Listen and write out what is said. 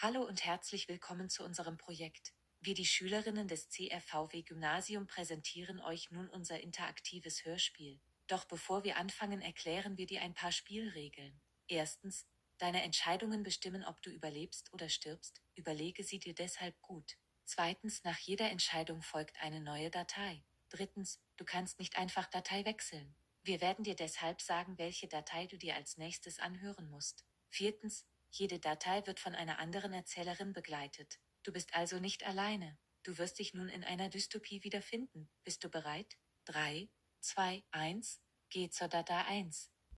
Hallo und herzlich willkommen zu unserem Projekt. Wir die Schülerinnen des CRVW Gymnasium präsentieren euch nun unser interaktives Hörspiel. Doch bevor wir anfangen, erklären wir dir ein paar Spielregeln. Erstens, deine Entscheidungen bestimmen, ob du überlebst oder stirbst, überlege sie dir deshalb gut. Zweitens, nach jeder Entscheidung folgt eine neue Datei. Drittens, du kannst nicht einfach Datei wechseln. Wir werden dir deshalb sagen, welche Datei du dir als nächstes anhören musst. Viertens, jede Datei wird von einer anderen Erzählerin begleitet. Du bist also nicht alleine. Du wirst dich nun in einer Dystopie wiederfinden. Bist du bereit? 3, 2, 1, geh zur Datei 1.